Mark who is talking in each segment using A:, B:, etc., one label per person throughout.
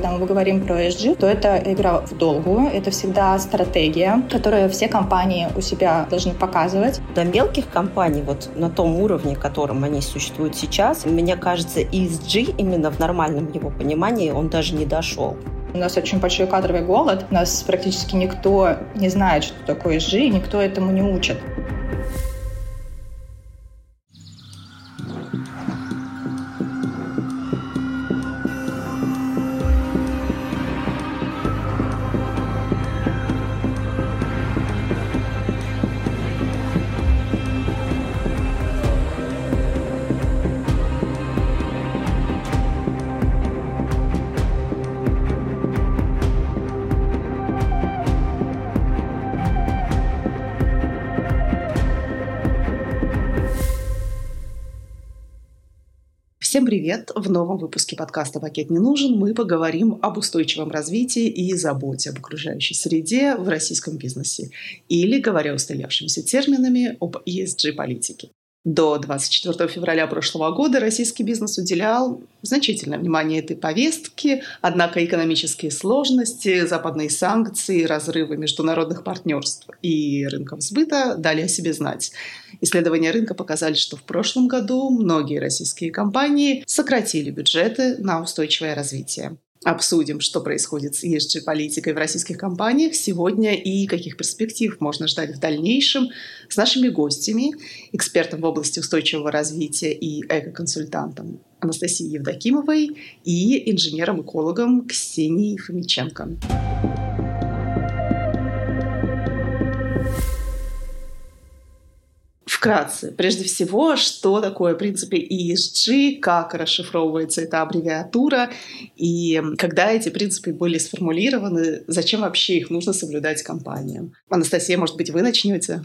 A: когда мы говорим про ESG, то это игра в долгую, это всегда стратегия, которую все компании у себя должны показывать.
B: До мелких компаний, вот на том уровне, которым они существуют сейчас, мне кажется, ESG именно в нормальном его понимании, он даже не дошел.
A: У нас очень большой кадровый голод. У нас практически никто не знает, что такое ESG, и никто этому не учит.
C: Привет! В новом выпуске подкаста «Пакет не нужен» мы поговорим об устойчивом развитии и заботе об окружающей среде в российском бизнесе. Или, говоря устоявшимися терминами, об ESG-политике. До 24 февраля прошлого года российский бизнес уделял значительное внимание этой повестке, однако экономические сложности, западные санкции, разрывы международных партнерств и рынков сбыта дали о себе знать. Исследования рынка показали, что в прошлом году многие российские компании сократили бюджеты на устойчивое развитие обсудим, что происходит с ESG-политикой в российских компаниях сегодня и каких перспектив можно ждать в дальнейшем с нашими гостями, экспертом в области устойчивого развития и эко-консультантом Анастасией Евдокимовой и инженером-экологом Ксенией Фомиченко. Вкратце, прежде всего, что такое, в принципе, ESG, как расшифровывается эта аббревиатура, и когда эти принципы были сформулированы, зачем вообще их нужно соблюдать компаниям. Анастасия, может быть, вы начнете?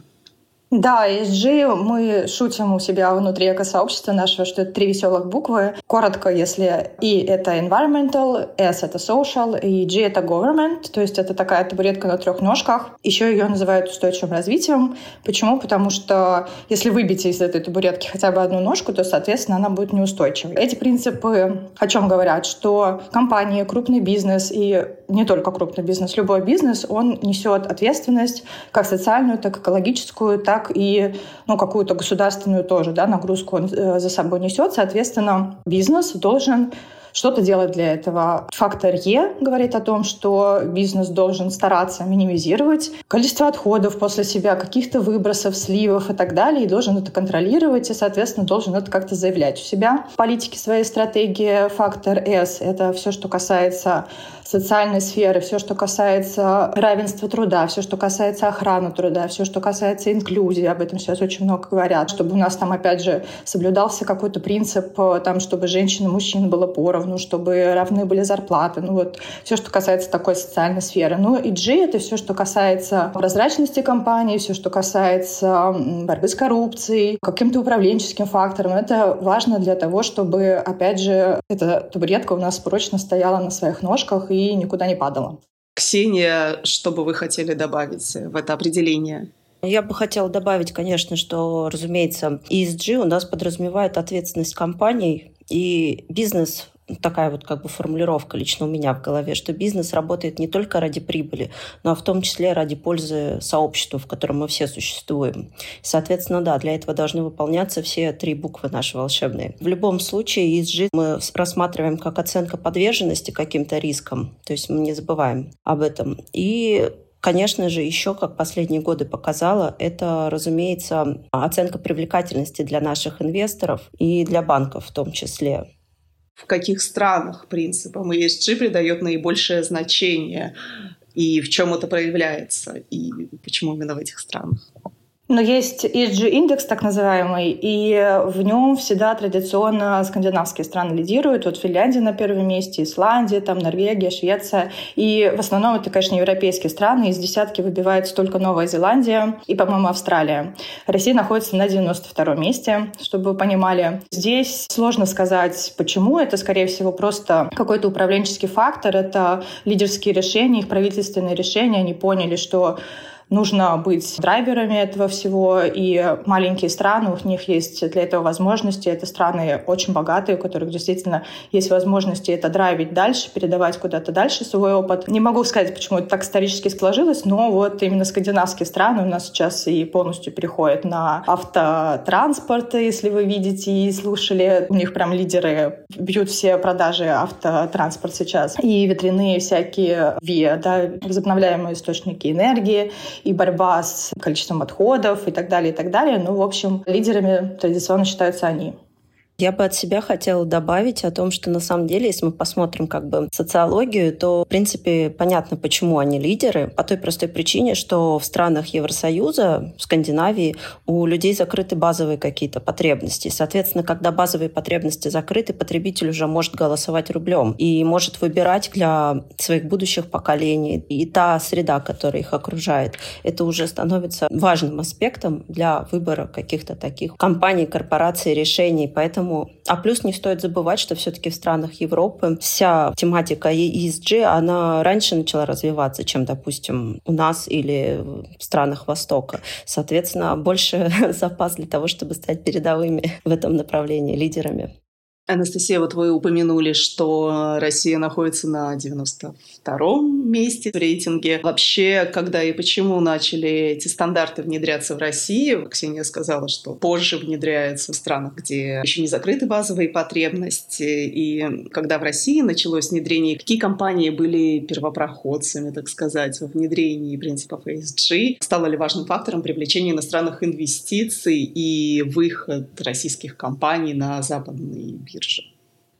A: Да, ESG мы шутим у себя внутри эко-сообщества нашего, что это три веселых буквы. Коротко, если E — это environmental, S — это social, и G — это government, то есть это такая табуретка на трех ножках. Еще ее называют устойчивым развитием. Почему? Потому что если выбить из этой табуретки хотя бы одну ножку, то, соответственно, она будет неустойчивой. Эти принципы о чем говорят? Что компании, крупный бизнес и не только крупный бизнес, любой бизнес, он несет ответственность как социальную, так экологическую, так так и ну, какую-то государственную тоже да, нагрузку он э, за собой несет. Соответственно, бизнес должен что-то делать для этого. Фактор Е говорит о том, что бизнес должен стараться минимизировать количество отходов после себя, каких-то выбросов, сливов и так далее, и должен это контролировать, и, соответственно, должен это как-то заявлять у себя. В политике своей стратегии фактор С — это все, что касается социальной сферы, все, что касается равенства труда, все, что касается охраны труда, все, что касается инклюзии, об этом сейчас очень много говорят, чтобы у нас там, опять же, соблюдался какой-то принцип, э, там, чтобы женщин и мужчин было поровну, чтобы равны были зарплаты, ну вот все, что касается такой социальной сферы. Ну и G — это все, что касается прозрачности компании, все, что касается борьбы с коррупцией, каким-то управленческим фактором. Это важно для того, чтобы, опять же, эта табуретка у нас прочно стояла на своих ножках и никуда не падала.
C: Ксения, что бы вы хотели добавить в это определение?
B: Я бы хотела добавить, конечно, что, разумеется, ESG у нас подразумевает ответственность компаний, и бизнес такая вот как бы формулировка лично у меня в голове, что бизнес работает не только ради прибыли, но в том числе ради пользы сообщества, в котором мы все существуем. Соответственно, да, для этого должны выполняться все три буквы наши волшебные. В любом случае, ESG мы рассматриваем как оценка подверженности каким-то рискам, то есть мы не забываем об этом. И Конечно же, еще, как последние годы показало, это, разумеется, оценка привлекательности для наших инвесторов и для банков в том числе
C: в каких странах принципам ESG придает наибольшее значение и в чем это проявляется, и почему именно в этих странах.
A: Но есть ESG-индекс, так называемый, и в нем всегда традиционно скандинавские страны лидируют. Вот Финляндия на первом месте, Исландия, там Норвегия, Швеция. И в основном это, конечно, европейские страны. Из десятки выбивается только Новая Зеландия и, по-моему, Австралия. Россия находится на 92 месте, чтобы вы понимали. Здесь сложно сказать, почему. Это, скорее всего, просто какой-то управленческий фактор. Это лидерские решения, их правительственные решения. Они поняли, что нужно быть драйверами этого всего, и маленькие страны, у них есть для этого возможности. Это страны очень богатые, у которых действительно есть возможности это драйвить дальше, передавать куда-то дальше свой опыт. Не могу сказать, почему это так исторически сложилось, но вот именно скандинавские страны у нас сейчас и полностью переходят на автотранспорт, если вы видите и слушали. У них прям лидеры бьют все продажи автотранспорт сейчас. И ветряные всякие ВИА, да, возобновляемые источники энергии, и борьба с количеством отходов и так далее, и так далее. Ну, в общем, лидерами традиционно считаются они.
B: Я бы от себя хотела добавить о том, что на самом деле, если мы посмотрим как бы социологию, то, в принципе, понятно, почему они лидеры. По той простой причине, что в странах Евросоюза, в Скандинавии, у людей закрыты базовые какие-то потребности. Соответственно, когда базовые потребности закрыты, потребитель уже может голосовать рублем и может выбирать для своих будущих поколений. И та среда, которая их окружает, это уже становится важным аспектом для выбора каких-то таких компаний, корпораций, решений. Поэтому Поэтому, а плюс не стоит забывать, что все-таки в странах Европы вся тематика ESG, она раньше начала развиваться, чем, допустим, у нас или в странах Востока. Соответственно, больше запас для того, чтобы стать передовыми в этом направлении, лидерами.
C: Анастасия, вот вы упомянули, что Россия находится на 92-м месте в рейтинге. Вообще, когда и почему начали эти стандарты внедряться в России? Ксения сказала, что позже внедряются в странах, где еще не закрыты базовые потребности. И когда в России началось внедрение, какие компании были первопроходцами, так сказать, во внедрении принципов ESG? Стало ли важным фактором привлечения иностранных инвестиций и выход российских компаний на западный бирже.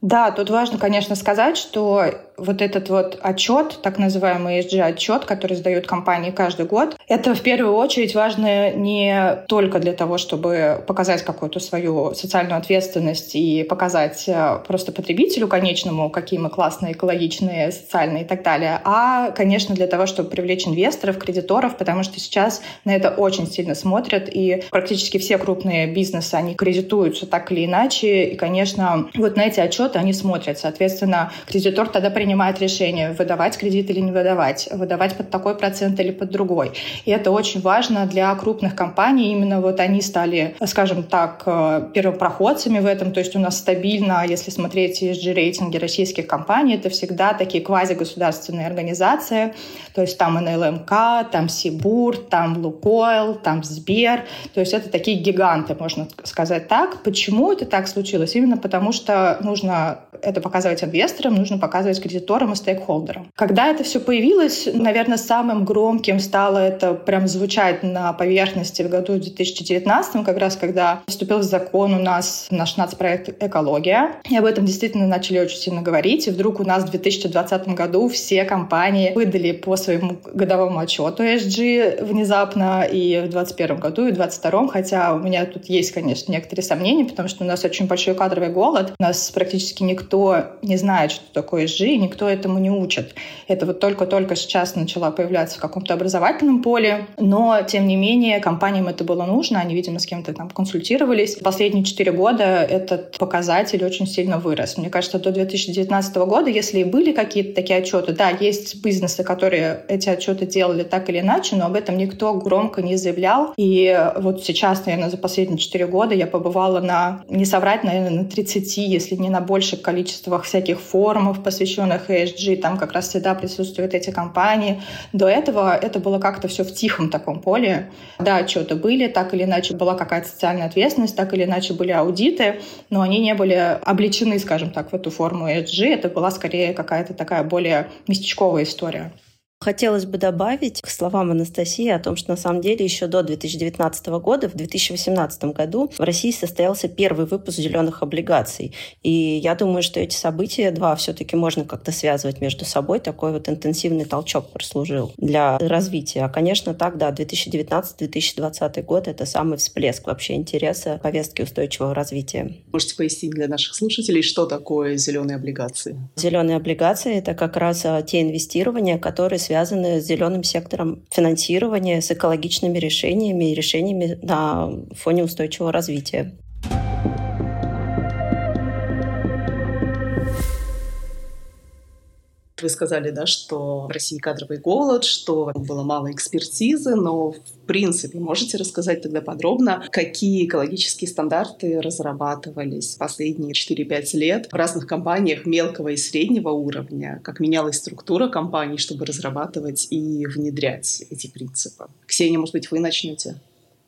A: Да, тут важно, конечно, сказать, что вот этот вот отчет, так называемый ESG-отчет, который сдают компании каждый год, это в первую очередь важно не только для того, чтобы показать какую-то свою социальную ответственность и показать э, просто потребителю конечному, какие мы классные, экологичные, социальные и так далее, а, конечно, для того, чтобы привлечь инвесторов, кредиторов, потому что сейчас на это очень сильно смотрят, и практически все крупные бизнесы, они кредитуются так или иначе, и, конечно, вот на эти отчеты они смотрят. Соответственно, кредитор тогда принимает решение, выдавать кредит или не выдавать, выдавать под такой процент или под другой. И это очень важно для крупных компаний. Именно вот они стали, скажем так, э, первопроходцами в этом. То есть у нас стабильно, если смотреть ESG-рейтинги российских компаний, это всегда такие квазигосударственные организации. То есть там НЛМК, там Сибур, там Лукойл, там Сбер. То есть это такие гиганты, можно сказать так. Почему это так случилось? Именно потому что нужно это показывать инвесторам, нужно показывать кредиторам и стейкхолдерам. Когда это все появилось, наверное, самым громким стало это прям звучать на поверхности в году 2019, как раз когда вступил в закон у нас наш нацпроект «Экология». И об этом действительно начали очень сильно говорить. И вдруг у нас в 2020 году все компании выдали по своему годовому отчету ESG внезапно и в 2021 году, и в 2022, хотя у меня тут есть, конечно, некоторые сомнения, потому что у нас очень большой кадровый голод. У нас практически никто не знает, что такое ESG, и никто этому не учит. Это вот только-только сейчас начала появляться в каком-то образовательном поле, но, тем не менее, компаниям это было нужно, они, видимо, с кем-то там консультировались. Последние четыре года этот показатель очень сильно вырос. Мне кажется, до 2019 года, если и были какие-то такие отчеты, да, есть бизнесы, которые эти отчеты делали так или иначе, но об этом никто громко не заявлял. И вот сейчас, наверное, за последние четыре года я побывала на, не соврать, наверное, на 30, если не на больших количествах всяких форумов, посвященных ESG, там как раз всегда присутствуют эти компании. До этого это было как-то все в тихом таком поле. Да, отчеты были, так или иначе была какая-то социальная ответственность, так или иначе были аудиты, но они не были обличены, скажем так, в эту форму ESG. Это была скорее какая-то такая более местечковая история.
B: Хотелось бы добавить к словам Анастасии о том, что на самом деле еще до 2019 года, в 2018 году в России состоялся первый выпуск зеленых облигаций. И я думаю, что эти события два все-таки можно как-то связывать между собой. Такой вот интенсивный толчок прослужил для развития. А, конечно, так, да, 2019-2020 год — это самый всплеск вообще интереса повестки устойчивого развития.
C: Можете пояснить для наших слушателей, что такое зеленые облигации?
B: Зеленые облигации — это как раз те инвестирования, которые связаны связаны с зеленым сектором финансирования, с экологичными решениями и решениями на фоне устойчивого развития.
C: Вы сказали, да, что в России кадровый голод, что было мало экспертизы, но в принципе можете рассказать тогда подробно, какие экологические стандарты разрабатывались последние 4-5 лет в разных компаниях мелкого и среднего уровня, как менялась структура компаний, чтобы разрабатывать и внедрять эти принципы. Ксения, может быть, вы начнете?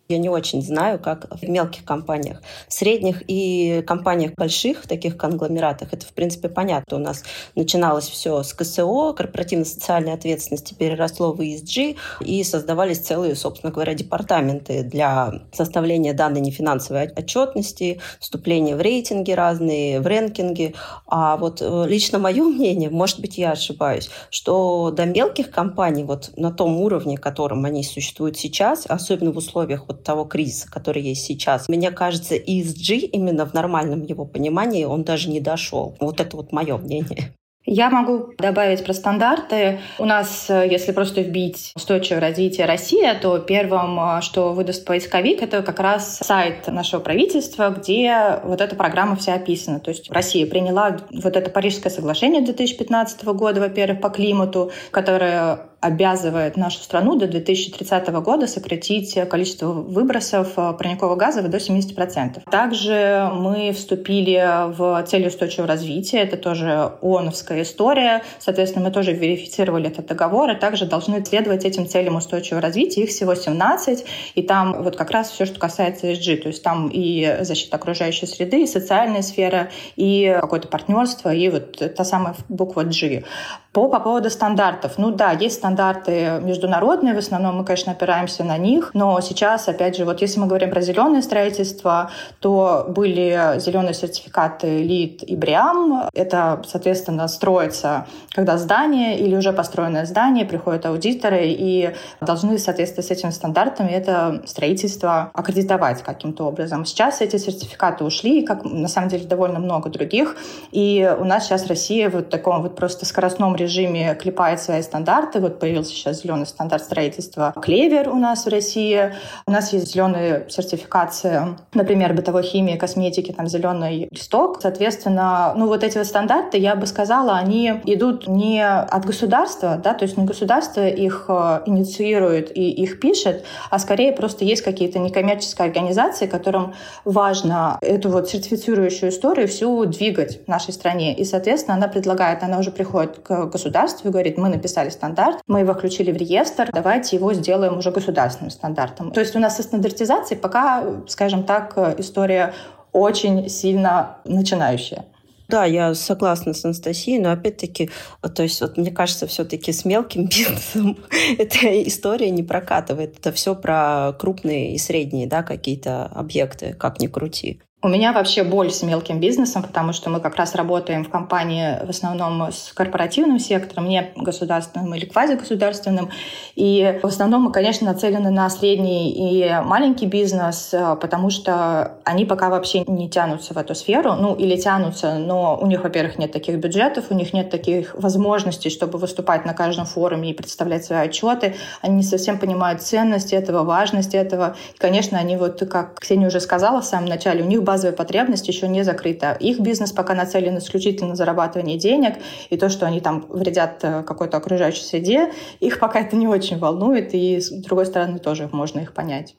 B: Я не очень знаю, как в мелких компаниях. В средних и компаниях больших, таких конгломератах, это, в принципе, понятно. У нас начиналось все с КСО, корпоративно-социальной ответственности, переросло в ESG, и создавались целые, собственно говоря, департаменты для составления данной нефинансовой отчетности, вступления в рейтинги разные, в рэнкинги. А вот э, лично мое мнение, может быть, я ошибаюсь, что до мелких компаний вот на том уровне, котором они существуют сейчас, особенно в условиях вот того кризиса, который есть сейчас. Мне кажется, ESG именно в нормальном его понимании он даже не дошел. Вот это вот мое мнение.
A: Я могу добавить про стандарты. У нас, э, если просто вбить устойчивое развитие России, то первым, э, что выдаст поисковик, это как раз сайт нашего правительства, где вот эта программа вся описана. То есть Россия приняла вот это Парижское соглашение 2015 года, во-первых, по климату, которое обязывает нашу страну до 2030 года сократить количество выбросов э, парникового газа до 70%. Также мы вступили в цели устойчивого развития. Это тоже ООНовская история. Соответственно, мы тоже верифицировали этот договор и также должны следовать этим целям устойчивого развития. Их всего 17. И там вот как раз все, что касается ESG. То есть там и защита окружающей среды, и социальная сфера, и какое-то партнерство, и вот та самая буква G. По, по поводу стандартов. Ну да, есть стандарты международные, в основном мы, конечно, опираемся на них, но сейчас, опять же, вот если мы говорим про зеленое строительство, то были зеленые сертификаты ЛИД и БРИАМ. Это, соответственно, строится, когда здание или уже построенное здание, приходят аудиторы и должны, соответственно, с этими стандартами это строительство аккредитовать каким-то образом. Сейчас эти сертификаты ушли, как на самом деле довольно много других, и у нас сейчас Россия в таком вот просто скоростном режиме клепает свои стандарты. Вот появился сейчас зеленый стандарт строительства Клевер у нас в России. У нас есть зеленые сертификации, например, бытовой химии, косметики, там зеленый листок. Соответственно, ну вот эти вот стандарты, я бы сказала, они идут не от государства, да, то есть не государство их э, инициирует и их пишет, а скорее просто есть какие-то некоммерческие организации, которым важно эту вот сертифицирующую историю всю двигать в нашей стране. И, соответственно, она предлагает, она уже приходит к государству и говорит, мы написали стандарт, мы его включили в реестр, давайте его сделаем уже государственным стандартом. То есть у нас со стандартизацией пока, скажем так, история очень сильно начинающая.
B: Да, я согласна с Анастасией, но опять-таки, то есть вот мне кажется, все-таки с мелким бизнесом эта история не прокатывает. Это все про крупные и средние, да, какие-то объекты, как ни крути.
A: У меня вообще боль с мелким бизнесом, потому что мы как раз работаем в компании в основном с корпоративным сектором, не государственным или квазигосударственным. И в основном мы, конечно, нацелены на средний и маленький бизнес, потому что они пока вообще не тянутся в эту сферу. Ну, или тянутся, но у них, во-первых, нет таких бюджетов, у них нет таких возможностей, чтобы выступать на каждом форуме и представлять свои отчеты. Они не совсем понимают ценность этого, важность этого. И, конечно, они вот, как Ксения уже сказала в самом начале, у них базовая потребность еще не закрыта. Их бизнес пока нацелен исключительно на зарабатывание денег, и то, что они там вредят э, какой-то окружающей среде, их пока это не очень волнует, и с другой стороны тоже можно их понять.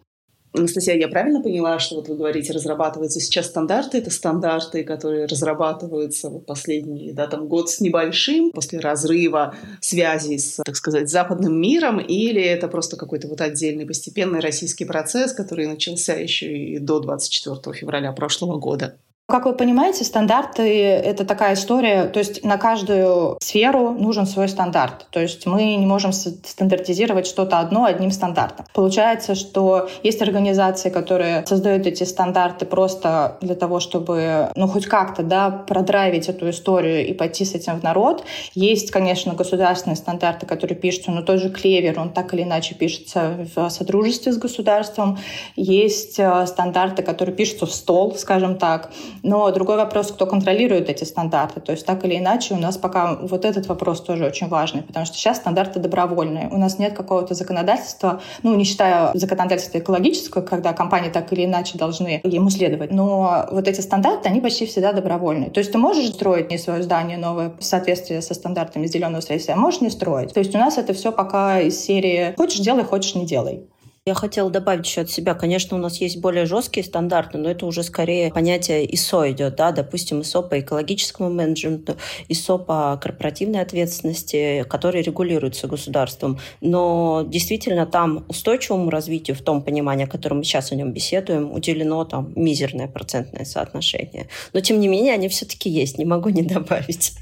C: Анастасия, я правильно поняла, что вот вы говорите, разрабатываются сейчас стандарты, это стандарты, которые разрабатываются вот последний, да, там год с небольшим, после разрыва связи с, так сказать, западным миром, или это просто какой-то вот отдельный постепенный российский процесс, который начался еще и до 24 февраля прошлого года?
A: Как вы понимаете, стандарты — это такая история, то есть на каждую сферу нужен свой стандарт. То есть мы не можем стандартизировать что-то одно одним стандартом. Получается, что есть организации, которые создают эти стандарты просто для того, чтобы, ну, хоть как-то, да, продрайвить эту историю и пойти с этим в народ. Есть, конечно, государственные стандарты, которые пишутся, но тот же Клевер, он так или иначе пишется в содружестве с государством. Есть э, стандарты, которые пишутся в стол, скажем так. Но другой вопрос, кто контролирует эти стандарты. То есть так или иначе у нас пока вот этот вопрос тоже очень важный, потому что сейчас стандарты добровольные. У нас нет какого-то законодательства, ну, не считая законодательства экологического, когда компании так или иначе должны ему следовать. Но вот эти стандарты, они почти всегда добровольные. То есть ты можешь строить не свое здание новое в соответствии со стандартами зеленого строительства, а можешь не строить. То есть у нас это все пока из серии «хочешь делай, хочешь не делай».
B: Я хотела добавить еще от себя. Конечно, у нас есть более жесткие стандарты, но это уже скорее понятие ИСО идет, да, допустим, ИСО по экологическому менеджменту, ИСО по корпоративной ответственности, которые регулируются государством. Но действительно там устойчивому развитию, в том понимании, о котором мы сейчас о нем беседуем, уделено там мизерное процентное соотношение. Но тем не менее они все-таки есть, не могу не добавить.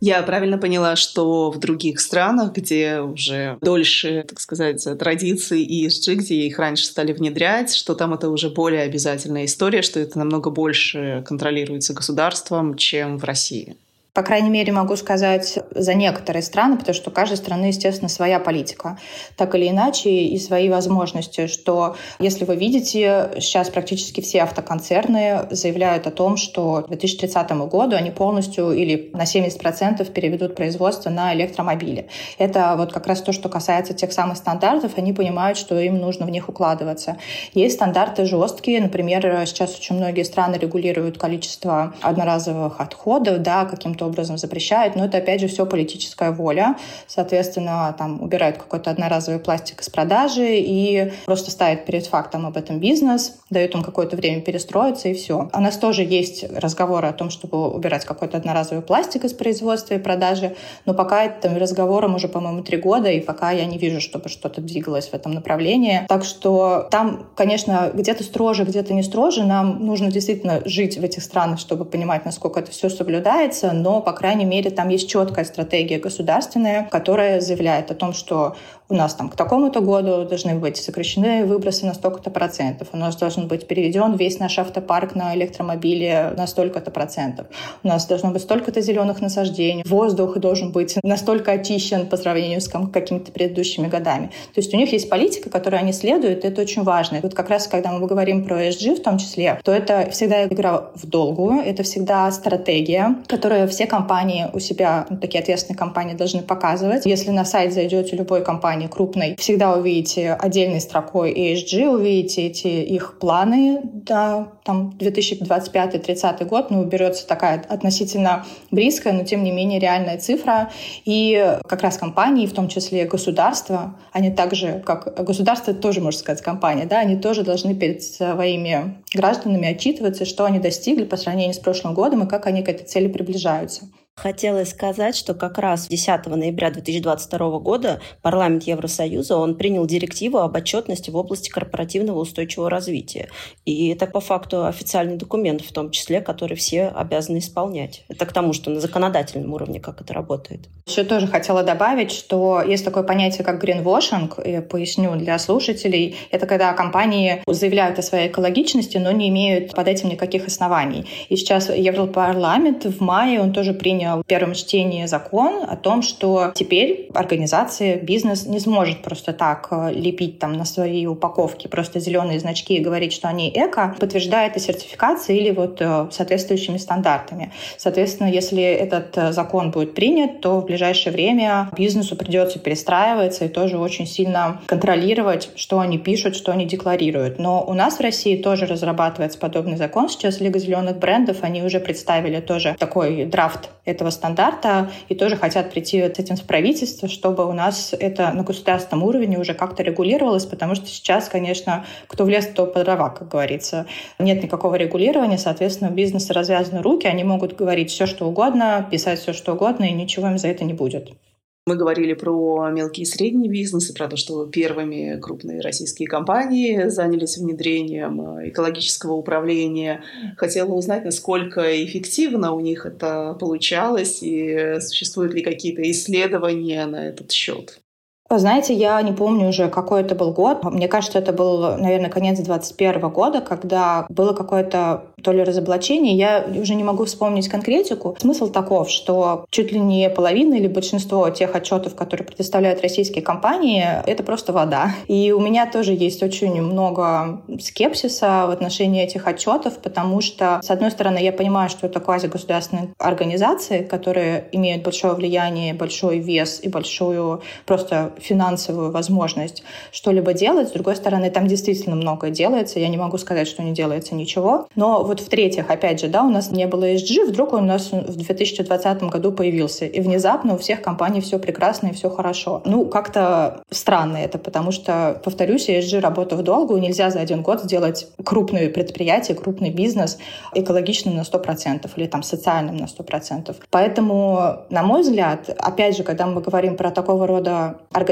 C: Я правильно поняла, что в других странах, где уже дольше, так сказать, традиции ESG, где их раньше стали внедрять, что там это уже более обязательная история, что это намного больше контролируется государством, чем в России?
A: По крайней мере, могу сказать за некоторые страны, потому что у каждой страны, естественно, своя политика, так или иначе, и свои возможности, что, если вы видите, сейчас практически все автоконцерны заявляют о том, что к 2030 году они полностью или на 70% переведут производство на электромобили. Это вот как раз то, что касается тех самых стандартов, они понимают, что им нужно в них укладываться. Есть стандарты жесткие, например, сейчас очень многие страны регулируют количество одноразовых отходов, да, каким-то образом запрещают, но это, опять же, все политическая воля. Соответственно, там убирают какой-то одноразовый пластик из продажи и просто ставят перед фактом об этом бизнес, дают им какое-то время перестроиться, и все. У нас тоже есть разговоры о том, чтобы убирать какой-то одноразовый пластик из производства и продажи, но пока этим разговорам уже, по-моему, три года, и пока я не вижу, чтобы что-то двигалось в этом направлении. Так что там, конечно, где-то строже, где-то не строже. Нам нужно действительно жить в этих странах, чтобы понимать, насколько это все соблюдается, но по крайней мере, там есть четкая стратегия государственная, которая заявляет о том, что у нас там к такому-то году должны быть сокращены выбросы на столько-то процентов, у нас должен быть переведен весь наш автопарк на электромобили на столько-то процентов, у нас должно быть столько-то зеленых насаждений, воздух должен быть настолько очищен по сравнению с какими-то предыдущими годами. То есть у них есть политика, которой они следуют, и это очень важно. И вот как раз, когда мы говорим про ESG в том числе, то это всегда игра в долгую, это всегда стратегия, которая все компании у себя, ну, такие ответственные компании должны показывать. Если на сайт зайдете любой компании крупной, всегда увидите отдельной строкой ESG, увидите эти их планы до там, 2025-30 год, ну, берется такая относительно близкая, но тем не менее реальная цифра. И как раз компании, в том числе государства, они также, как государство тоже, можно сказать, компания, да, они тоже должны перед своими гражданами отчитываться, что они достигли по сравнению с прошлым годом и как они к этой цели приближаются.
B: Хотелось сказать, что как раз 10 ноября 2022 года парламент Евросоюза он принял директиву об отчетности в области корпоративного устойчивого развития. И это по факту официальный документ, в том числе, который все обязаны исполнять. Это к тому, что на законодательном уровне как это работает.
A: Еще тоже хотела добавить, что есть такое понятие, как гринвошинг, я поясню для слушателей. Это когда компании заявляют о своей экологичности, но не имеют под этим никаких оснований. И сейчас Европарламент в мае, он тоже принял в первом чтении закон о том, что теперь организация, бизнес не сможет просто так э, лепить там на свои упаковки просто зеленые значки и говорить, что они эко, подтверждая это сертификацией или вот э, соответствующими стандартами. Соответственно, если этот э, закон будет принят, то в ближайшее время бизнесу придется перестраиваться и тоже очень сильно контролировать, что они пишут, что они декларируют. Но у нас в России тоже разрабатывается подобный закон. Сейчас Лига зеленых брендов, они уже представили тоже такой драфт этого стандарта и тоже хотят прийти с этим в правительство, чтобы у нас это на государственном уровне уже как-то регулировалось, потому что сейчас, конечно, кто в лес, то по дрова, как говорится. Нет никакого регулирования, соответственно, у бизнеса развязаны руки, они могут говорить все, что угодно, писать все, что угодно, и ничего им за это не будет.
C: Мы говорили про мелкий и средний бизнес и про то, что первыми крупные российские компании занялись внедрением э, экологического управления. Хотела узнать, насколько эффективно у них это получалось и существуют ли какие-то исследования на этот счет.
A: Знаете, я не помню уже, какой это был год. Мне кажется, это был, наверное, конец 21 года, когда было какое-то то ли разоблачение. Я уже не могу вспомнить конкретику. Смысл таков, что чуть ли не половина или большинство тех отчетов, которые предоставляют российские компании, это просто вода. И у меня тоже есть очень много скепсиса в отношении этих отчетов, потому что, с одной стороны, я понимаю, что это квазигосударственные организации, которые имеют большое влияние, большой вес и большую просто финансовую возможность что-либо делать. С другой стороны, там действительно многое делается. Я не могу сказать, что не делается ничего. Но вот в-третьих, опять же, да, у нас не было ESG, вдруг у нас в 2020 году появился. И внезапно у всех компаний все прекрасно и все хорошо. Ну, как-то странно это, потому что, повторюсь, ESG работа в долгу, нельзя за один год сделать крупное предприятие, крупный бизнес экологичным на 100% или там социальным на 100%. Поэтому, на мой взгляд, опять же, когда мы говорим про такого рода организации,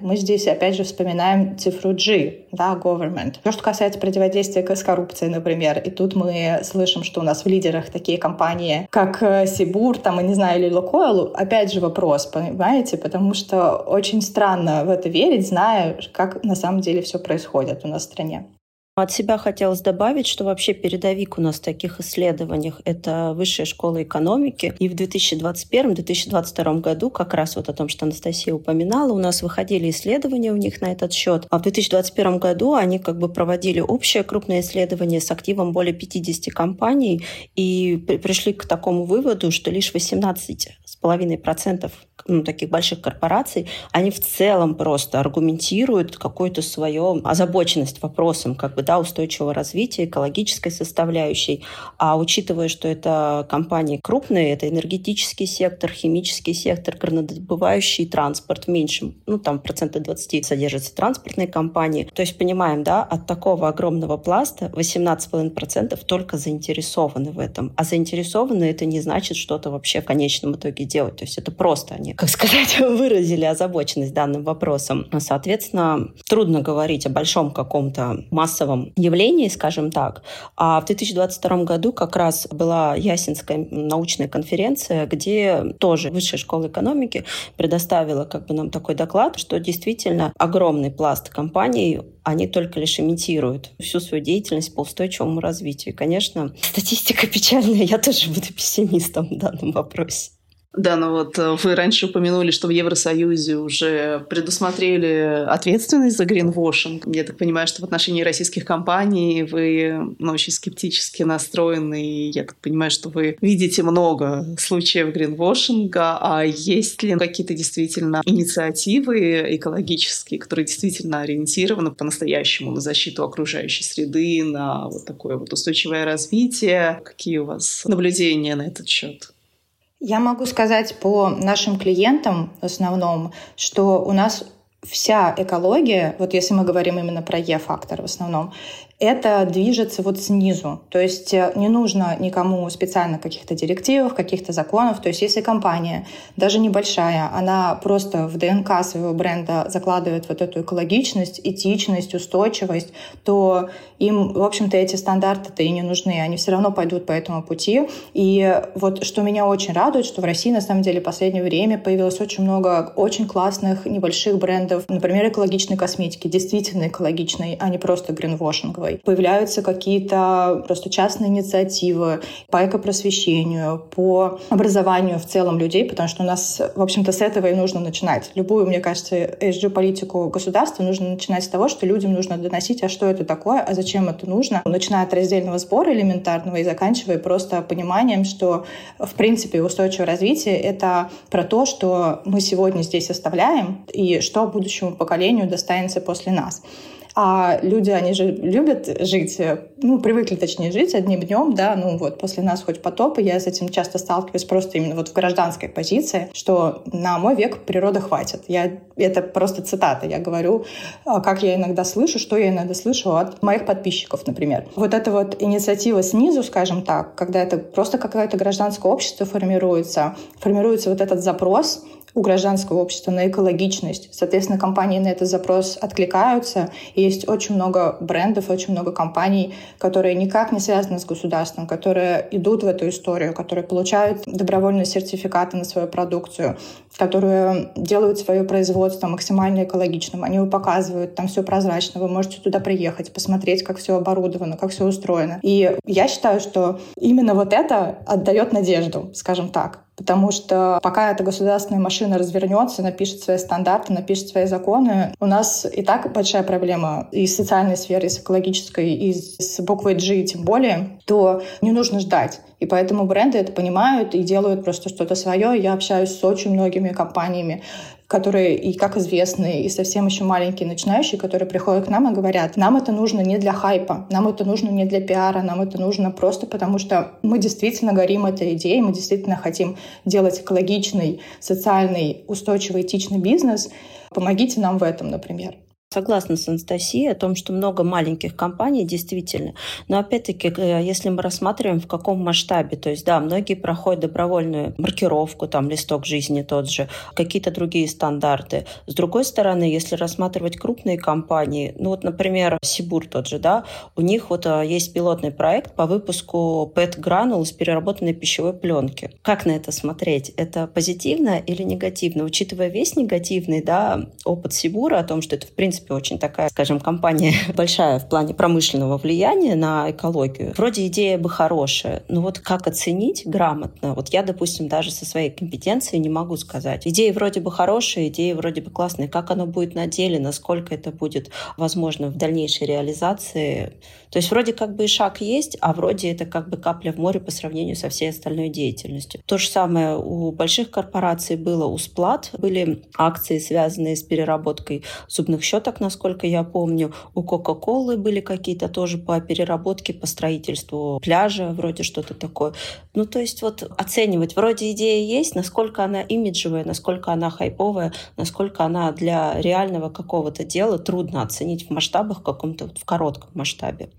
A: мы здесь опять же вспоминаем цифру G, да, government. То, что касается противодействия с коррупцией, например, и тут мы слышим, что у нас в лидерах такие компании, как э, Сибур, там, я не знаю, или Лукойл, опять же вопрос, понимаете, потому что очень странно в это верить, зная, как на самом деле все происходит у нас в стране.
B: От себя хотелось добавить, что вообще передовик у нас в таких исследованиях — это Высшая школа экономики. И в 2021-2022 году, как раз вот о том, что Анастасия упоминала, у нас выходили исследования у них на этот счет. А в 2021 году они как бы проводили общее крупное исследование с активом более 50 компаний и пришли к такому выводу, что лишь 18,5% ну, таких больших корпораций, они в целом просто аргументируют какую-то свою озабоченность вопросом как бы, да, устойчивого развития, экологической составляющей. А учитывая, что это компании крупные, это энергетический сектор, химический сектор, горнодобывающий, транспорт в меньшем, ну, там процента 20 содержатся транспортные компании. То есть понимаем, да, от такого огромного пласта 18,5% только заинтересованы в этом. А заинтересованы это не значит что-то вообще в конечном итоге делать. То есть это просто они как сказать, выразили озабоченность данным вопросом. Соответственно, трудно говорить о большом каком-то массовом явлении, скажем так. А в 2022 году как раз была Ясинская научная конференция, где тоже Высшая школа экономики предоставила как бы нам такой доклад, что действительно огромный пласт компаний они только лишь имитируют всю свою деятельность по устойчивому развитию. И, конечно, статистика печальная, я тоже буду пессимистом в данном вопросе.
C: Да, ну вот э, вы раньше упомянули, что в Евросоюзе уже предусмотрели ответственность за гринвошинг. Я так понимаю, что в отношении российских компаний вы ну, очень скептически настроены, и я так понимаю, что вы видите много случаев гринвошинга, а есть ли какие-то действительно инициативы экологические, которые действительно ориентированы по-настоящему на защиту окружающей среды, на вот такое вот устойчивое развитие? Какие у вас наблюдения на этот счет?
A: Я могу сказать по нашим клиентам в основном, что у нас вся экология, вот если мы говорим именно про Е-фактор в основном, это движется вот снизу. То есть э, не нужно никому специально каких-то директивов, каких-то законов. То есть если компания, даже небольшая, она просто в ДНК своего бренда закладывает вот эту экологичность, этичность, устойчивость, то им, в общем-то, эти стандарты-то и не нужны. Они все равно пойдут по этому пути. И вот что меня очень радует, что в России, на самом деле, в последнее время появилось очень много очень классных небольших брендов, например, экологичной косметики, действительно экологичной, а не просто гринвошинговой Европой. Появляются какие-то просто частные инициативы по экопросвещению, по образованию в целом людей, потому что у нас, в общем-то, с этого и нужно начинать. Любую, мне кажется, ESG-политику государства нужно начинать с того, что людям нужно доносить, а что это такое, а зачем это нужно, начиная от раздельного сбора элементарного и заканчивая просто пониманием, что, в принципе, устойчивое развитие — это про то, что мы сегодня здесь оставляем и что будущему поколению достанется после нас. А люди, они же любят жить, ну, привыкли, точнее, жить одним днем, да, ну, вот, после нас хоть потоп, и я с этим часто сталкиваюсь просто именно вот в гражданской позиции, что на мой век природа хватит. Я, это просто цитата, я говорю, а, как я иногда слышу, что я иногда слышу от моих подписчиков, например. Вот эта вот инициатива снизу, скажем так, когда это просто какое-то гражданское общество формируется, формируется вот этот запрос, у гражданского общества на экологичность. Соответственно, компании на этот запрос откликаются. Есть очень много брендов, очень много компаний, которые никак не связаны с государством, которые идут в эту историю, которые получают добровольные сертификаты на свою продукцию, которые делают свое производство максимально экологичным. Они его показывают, там все прозрачно, вы можете туда приехать, посмотреть, как все оборудовано, как все устроено. И я считаю, что именно вот это отдает надежду, скажем так. Потому что пока эта государственная машина развернется, напишет свои стандарты, напишет свои законы, у нас и так большая проблема и с социальной сферой, и с экологической, и с буквой G тем более, то не нужно ждать. И поэтому бренды это понимают и делают просто что-то свое. Я общаюсь с очень многими компаниями, которые и как известные, и совсем еще маленькие начинающие, которые приходят к нам и говорят, нам это нужно не для хайпа, нам это нужно не для пиара, нам это нужно просто потому, что мы действительно горим этой идеей, мы действительно хотим делать экологичный, социальный, устойчивый, этичный бизнес. Помогите нам в этом, например.
B: Согласна с Анастасией о том, что много маленьких компаний действительно. Но опять-таки, э, если мы рассматриваем в каком масштабе, то есть да, многие проходят добровольную маркировку, там листок жизни тот же, какие-то другие стандарты. С другой стороны, если рассматривать крупные компании, ну вот, например, Сибур тот же, да, у них вот э, есть пилотный проект по выпуску PET гранул из переработанной пищевой пленки. Как на это смотреть? Это позитивно или негативно? Учитывая весь негативный да, опыт Сибура о том, что это в принципе принципе, очень такая, скажем, компания большая в плане промышленного влияния на экологию. Вроде идея бы хорошая, но вот как оценить грамотно? Вот я, допустим, даже со своей компетенцией не могу сказать. Идея вроде бы хорошая, идея вроде бы классная. Как оно будет на деле, насколько это будет возможно в дальнейшей реализации? То есть вроде как бы и шаг есть, а вроде это как бы капля в море по сравнению со всей остальной деятельностью. То же самое у больших корпораций было у Сплат. Были акции, связанные с переработкой зубных щеток так, насколько я помню. У Кока-Колы были какие-то тоже по переработке, по строительству пляжа, вроде что-то такое. Ну, то есть вот оценивать, вроде идея есть, насколько она имиджевая, насколько она хайповая, насколько она для реального какого-то дела трудно оценить в масштабах, каком-то в коротком масштабе.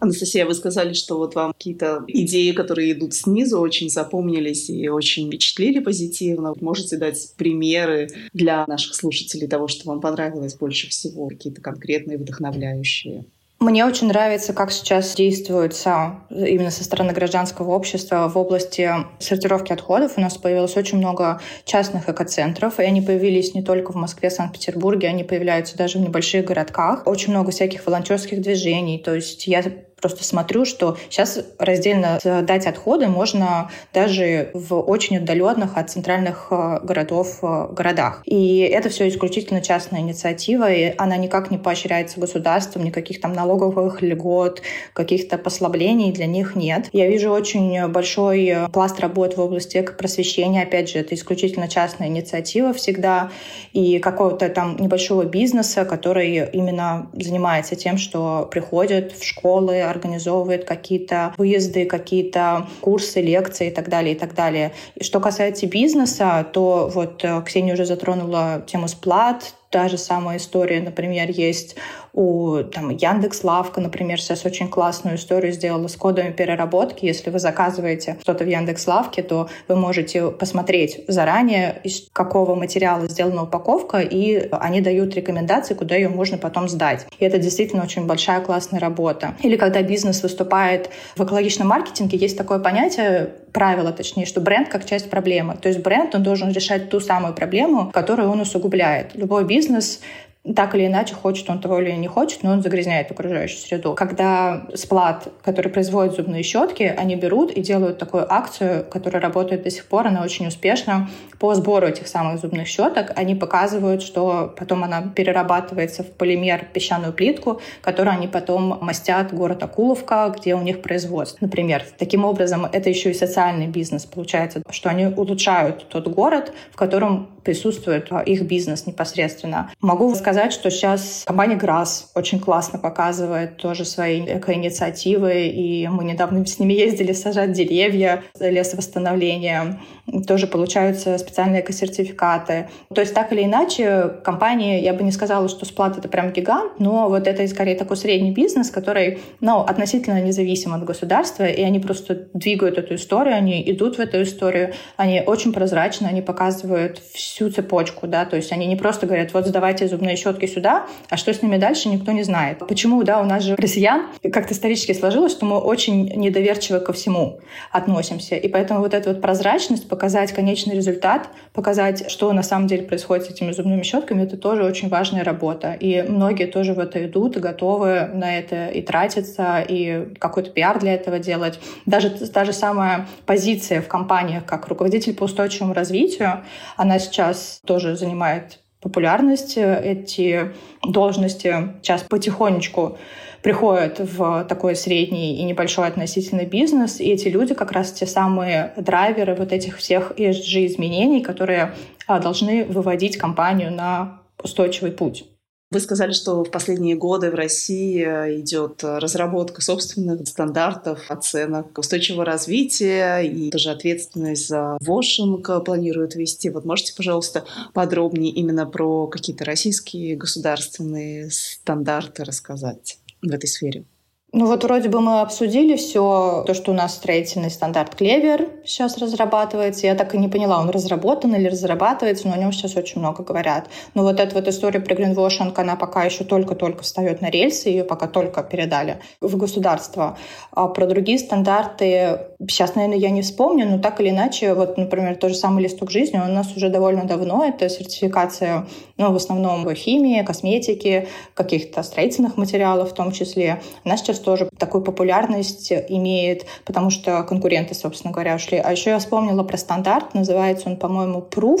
C: Анастасия, вы сказали, что вот вам какие-то идеи, которые идут снизу, очень запомнились и очень впечатлили позитивно. Можете дать примеры для наших слушателей того, что вам понравилось больше всего, какие-то конкретные, вдохновляющие?
A: Мне очень нравится, как сейчас действуется именно со стороны гражданского общества в области сортировки отходов. У нас появилось очень много частных экоцентров, и они появились не только в Москве, Санкт-Петербурге, они появляются даже в небольших городках. Очень много всяких волонтерских движений. То есть я просто смотрю, что сейчас раздельно сдать отходы можно даже в очень отдаленных от центральных э, городов э, городах. И это все исключительно частная инициатива, и она никак не поощряется государством, никаких там налоговых льгот, каких-то послаблений для них нет. Я вижу очень большой пласт работ в области просвещения. Опять же, это исключительно частная инициатива всегда, и какого-то там небольшого бизнеса, который именно занимается тем, что приходят в школы, организовывает какие-то выезды, какие-то курсы, лекции и так далее, и так далее. И что касается бизнеса, то вот э, Ксения уже затронула тему сплат, Та же самая история, например, есть у там, Яндекс Лавка, например, сейчас очень классную историю сделала с кодами переработки. Если вы заказываете что-то в Яндекс Лавке, то вы можете посмотреть заранее, из какого материала сделана упаковка, и они дают рекомендации, куда ее можно потом сдать. И это действительно очень большая классная работа. Или когда бизнес выступает в экологичном маркетинге, есть такое понятие, правило точнее, что бренд как часть проблемы. То есть бренд, он должен решать ту самую проблему, которую он усугубляет. Любой бизнес бизнес так или иначе, хочет он того или не хочет, но он загрязняет окружающую среду. Когда сплат, который производит зубные щетки, они берут и делают такую акцию, которая работает до сих пор, она очень успешна, по сбору этих самых зубных щеток. Они показывают, что потом она перерабатывается в полимер песчаную плитку, которую они потом мастят город Акуловка, где у них производство. Например, таким образом, это еще и социальный бизнес. Получается, что они улучшают тот город, в котором присутствует их бизнес непосредственно. Могу сказать, что сейчас компания Грасс очень классно показывает тоже свои экоинициативы, и мы недавно с ними ездили сажать деревья, лесовосстановление. тоже получаются специальные эко-сертификаты. То есть так или иначе компании, я бы не сказала, что сплат это прям гигант, но вот это скорее такой средний бизнес, который ну, относительно независим от государства, и они просто двигают эту историю, они идут в эту историю, они очень прозрачны, они показывают всю цепочку, да, то есть они не просто говорят, вот сдавайте зубные щетки сюда, а что с ними дальше, никто не знает. Почему, да, у нас же россиян как-то исторически сложилось, что мы очень недоверчиво ко всему относимся, и поэтому вот эта вот прозрачность, показать конечный результат, показать, что на самом деле происходит с этими зубными щетками, это тоже очень важная работа. И многие тоже в это идут, готовы на это и тратиться, и какой-то пиар для этого делать. Даже та же самая позиция в компаниях, как руководитель по устойчивому развитию, она сейчас тоже занимает популярность. Эти должности сейчас потихонечку приходят в такой средний и небольшой относительный бизнес, и эти люди как раз те самые драйверы вот этих всех ESG-изменений, которые а, должны выводить компанию на устойчивый путь.
C: Вы сказали, что в последние годы в России идет разработка собственных стандартов, оценок устойчивого развития и тоже ответственность за вошинг планируют вести. Вот можете, пожалуйста, подробнее именно про какие-то российские государственные стандарты рассказать в этой сфере?
A: Ну вот вроде бы мы обсудили все, то, что у нас строительный стандарт Клевер сейчас разрабатывается. Я так и не поняла, он разработан или разрабатывается, но о нем сейчас очень много говорят. Но вот эта вот история про гринвошинг, она пока еще только-только встает на рельсы, ее пока только передали в государство. А про другие стандарты сейчас, наверное, я не вспомню, но так или иначе, вот, например, тот же самый листок жизни, он у нас уже довольно давно, это сертификация, ну, в основном химии, косметики, каких-то строительных материалов в том числе. Она сейчас тоже такую популярность имеет, потому что конкуренты, собственно говоря, ушли. А еще я вспомнила про стандарт, называется он, по-моему, Proof,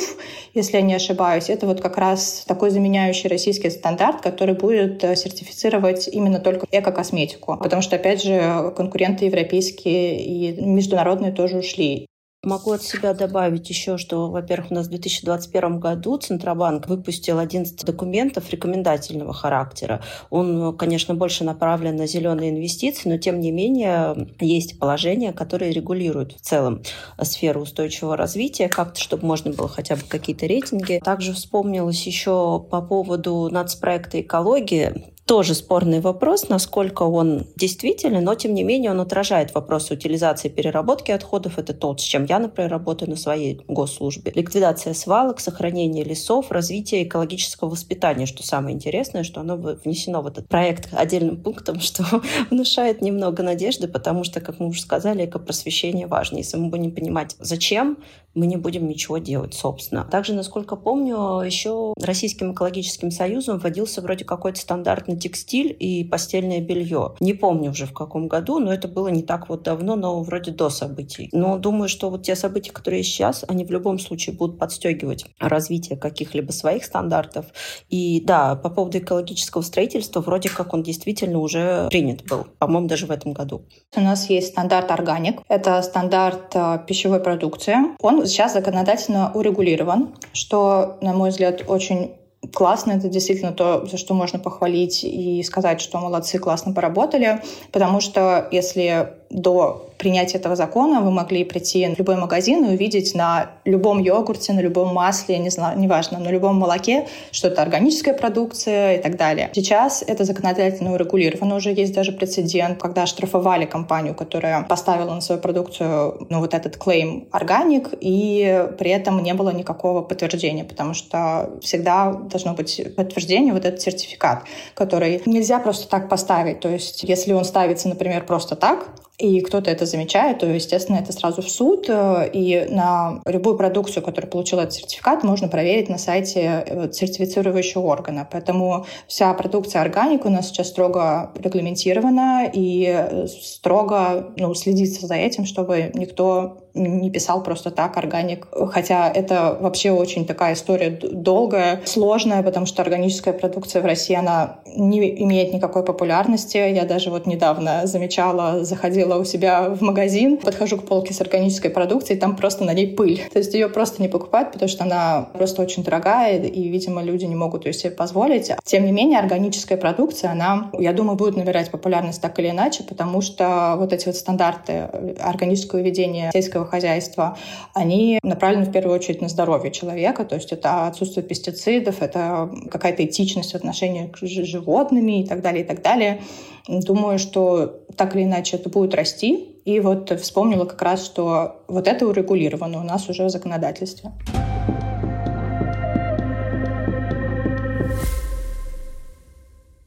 A: если я не ошибаюсь. Это вот как раз такой заменяющий российский стандарт, который будет э, сертифицировать именно только эко-косметику. Потому что, опять же, конкуренты европейские и международные тоже ушли.
B: Могу от себя добавить еще, что, во-первых, у нас в 2021 году Центробанк выпустил 11 документов рекомендательного характера. Он, конечно, больше направлен на зеленые инвестиции, но, тем не менее, есть положения, которые регулируют в целом сферу устойчивого развития, как-то, чтобы можно было хотя бы какие-то рейтинги. Также вспомнилось еще по поводу нацпроекта экологии тоже спорный вопрос, насколько он действительный, но тем не менее он отражает вопросы утилизации и переработки отходов. Это то, с чем я, например, работаю на своей госслужбе. Ликвидация свалок, сохранение лесов, развитие экологического воспитания, что самое интересное, что оно внесено в этот проект отдельным пунктом, что внушает немного надежды, потому что, как мы уже сказали, экопросвещение важно. Если мы будем понимать, зачем, мы не будем ничего делать, собственно. Также, насколько помню, еще Российским экологическим союзом вводился вроде какой-то стандартный текстиль и постельное белье. Не помню уже в каком году, но это было не так вот давно, но вроде до событий. Но думаю, что вот те события, которые сейчас, они в любом случае будут подстегивать развитие каких-либо своих стандартов. И да, по поводу экологического строительства, вроде как он действительно уже принят был, по-моему, даже в этом году.
A: У нас есть стандарт органик. Это стандарт э, пищевой продукции. Он сейчас законодательно урегулирован, что, на мой взгляд, очень классно, это действительно то, за что можно похвалить и сказать, что молодцы, классно поработали, потому что если до принятия этого закона вы могли прийти в любой магазин и увидеть на любом йогурте, на любом масле, не знаю, неважно, на любом молоке, что это органическая продукция и так далее. Сейчас это законодательно урегулировано. Уже есть даже прецедент, когда штрафовали компанию, которая поставила на свою продукцию ну, вот этот клейм органик, и при этом не было никакого подтверждения, потому что всегда должно быть подтверждение, вот этот сертификат, который нельзя просто так поставить. То есть если он ставится, например, просто так, и кто-то это замечает, то, естественно, это сразу в суд. Э, и на любую продукцию, которая получила этот сертификат, можно проверить на сайте э, сертифицирующего органа. Поэтому вся продукция органик у нас сейчас строго регламентирована и э, строго ну, следится за этим, чтобы никто не писал просто так органик. Хотя это вообще очень такая история долгая, сложная, потому что органическая продукция в России, она не имеет никакой популярности. Я даже вот недавно замечала, заходила у себя в магазин, подхожу к полке с органической продукцией, там просто на ней пыль. То есть ее просто не покупают, потому что она просто очень дорогая, и, видимо, люди не могут ее себе позволить. Тем не менее, органическая продукция, она, я думаю, будет набирать популярность так или иначе, потому что вот эти вот стандарты органического ведения сельского хозяйства, они направлены в первую очередь на здоровье человека, то есть это отсутствие пестицидов, это какая-то этичность в отношении с животными и так далее, и так далее. Думаю, что так или иначе это будет расти. И вот вспомнила как раз, что вот это урегулировано у нас уже в законодательстве.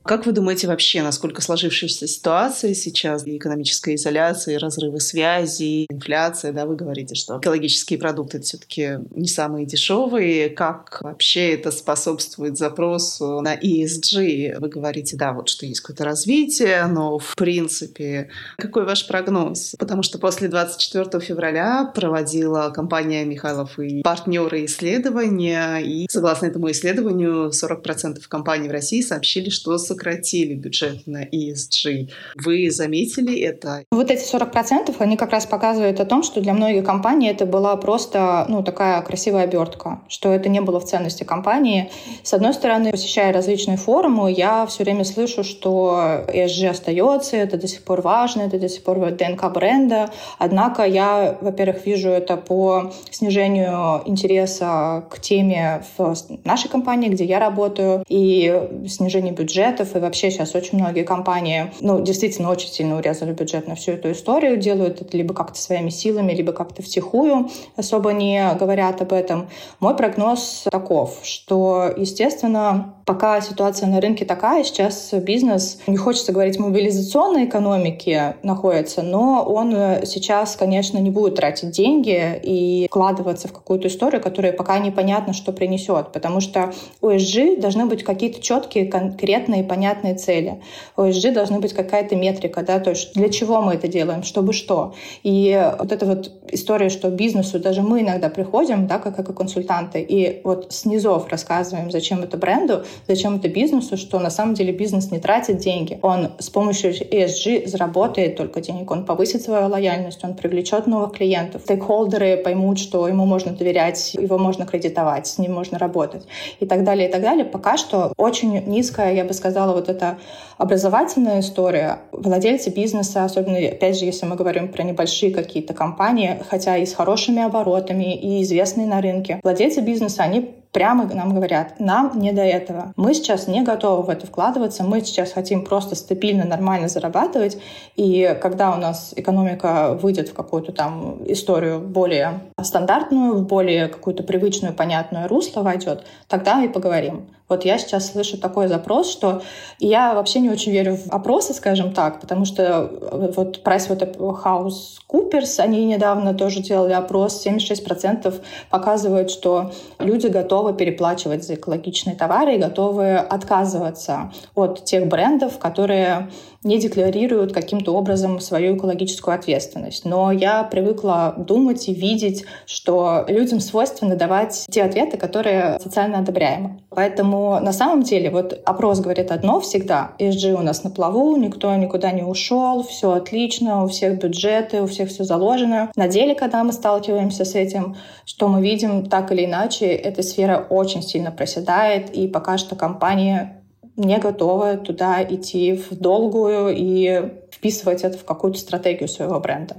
C: Как вы думаете вообще, насколько сложившаяся ситуация сейчас, и экономическая изоляция, и разрывы связи, инфляция, да, вы говорите, что экологические продукты все-таки не самые дешевые. Как вообще это способствует запросу на ESG? Вы говорите, да, вот что есть какое-то развитие, но в принципе, какой ваш прогноз? Потому что после 24 февраля проводила компания Михайлов и партнеры исследования, и согласно этому исследованию 40% компаний в России сообщили, что с сократили бюджет на ESG. Вы заметили это?
A: Вот эти 40% они как раз показывают о том, что для многих компаний это была просто ну, такая красивая обертка, что это не было в ценности компании. С одной стороны, посещая различные форумы, я все время слышу, что ESG остается, это до сих пор важно, это до сих пор ДНК бренда. Однако я, во-первых, вижу это по снижению интереса к теме в нашей компании, где я работаю, и снижению бюджета бюджетов, и вообще сейчас очень многие компании, ну, действительно очень сильно урезали бюджет на всю эту историю, делают это либо как-то своими силами, либо как-то втихую, особо не говорят об этом. Мой прогноз таков, что, естественно, пока ситуация на рынке такая, сейчас бизнес, не хочется говорить мобилизационной экономике находится, но он сейчас, конечно, не будет тратить деньги и вкладываться в какую-то историю, которая пока непонятно, что принесет, потому что у ESG должны быть какие-то четкие, конкретные, понятные цели. У ESG должна быть какая-то метрика, да, то есть для чего мы это делаем, чтобы что. И вот эта вот история, что бизнесу, даже мы иногда приходим, да, как, как консультанты, и вот снизов рассказываем, зачем это бренду, зачем это бизнесу, что на самом деле бизнес не тратит деньги. Он с помощью ESG заработает только денег, он повысит свою лояльность, он привлечет новых клиентов. Стейкхолдеры поймут, что ему можно доверять, его можно кредитовать, с ним можно работать и так далее, и так далее. Пока что очень низкая, я бы сказала, вот эта образовательная история. Владельцы бизнеса, особенно, опять же, если мы говорим про небольшие какие-то компании, хотя и с хорошими оборотами, и известные на рынке, владельцы бизнеса, они прямо нам говорят, нам не до этого. Мы сейчас не готовы в это вкладываться, мы сейчас хотим просто стабильно, нормально зарабатывать, и когда у нас экономика выйдет в какую-то там историю более стандартную, в более какую-то привычную, понятную русло войдет, тогда и поговорим. Вот я сейчас слышу такой запрос, что я вообще не очень верю в опросы, скажем так, потому что вот PricewaterhouseCoopers, они недавно тоже делали опрос, 76% показывают, что люди готовы переплачивать за экологичные товары и готовы отказываться от тех брендов, которые не декларируют каким-то образом свою экологическую ответственность. Но я привыкла думать и видеть, что людям свойственно давать те ответы, которые социально одобряемы. Поэтому на самом деле вот опрос говорит одно всегда. ESG у нас на плаву, никто никуда не ушел, все отлично, у всех бюджеты, у всех все заложено. На деле, когда мы сталкиваемся с этим, что мы видим так или иначе, эта сфера очень сильно проседает, и пока что компании не готова туда идти в долгую и вписывать это в какую-то стратегию своего бренда.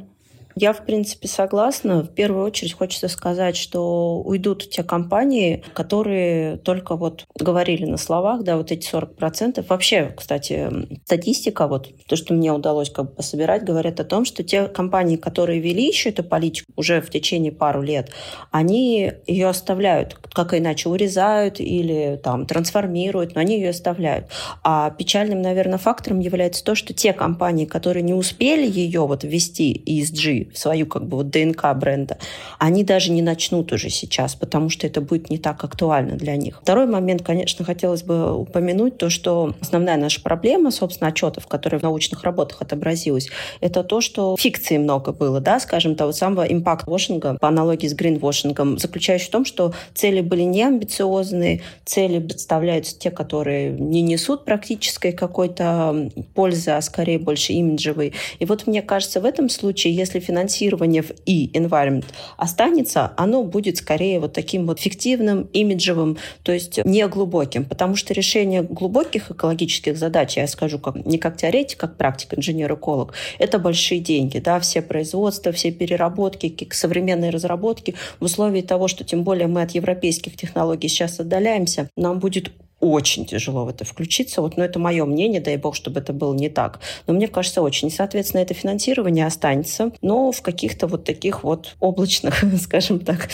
B: Я, в принципе, согласна. В первую очередь хочется сказать, что уйдут те компании, которые только вот говорили на словах, да, вот эти 40%. Вообще, кстати, статистика, вот то, что мне удалось как бы пособирать, говорят о том, что те компании, которые вели еще эту политику уже в течение пару лет, они ее оставляют, как иначе урезают или там трансформируют, но они ее оставляют. А печальным, наверное, фактором является то, что те компании, которые не успели ее вот ввести ESG, свою как бы вот ДНК бренда, они даже не начнут уже сейчас, потому что это будет не так актуально для них. Второй момент, конечно, хотелось бы упомянуть то, что основная наша проблема, собственно, отчетов, которые в научных работах отобразилась, это то, что фикции много было, да, скажем, того самого импакт-вошинга, по аналогии с гринвошингом, заключающий в том, что цели были не амбициозные, цели представляются те, которые не несут практической какой-то пользы, а скорее больше имиджевой. И вот мне кажется, в этом случае, если финансирование в и environment останется, оно будет скорее вот таким вот фиктивным, имиджевым, то есть не глубоким, потому что решение глубоких экологических задач, я скажу как, не как теоретик, как практик, инженер-эколог, это большие деньги, да, все производства, все переработки, современные разработки. В условии того, что тем более мы от европейских технологий сейчас отдаляемся, нам будет очень тяжело в это включиться. Вот, но это мое мнение, дай бог, чтобы это было не так. Но мне кажется, очень. Соответственно, это финансирование останется, но в каких-то вот таких вот облачных, скажем так,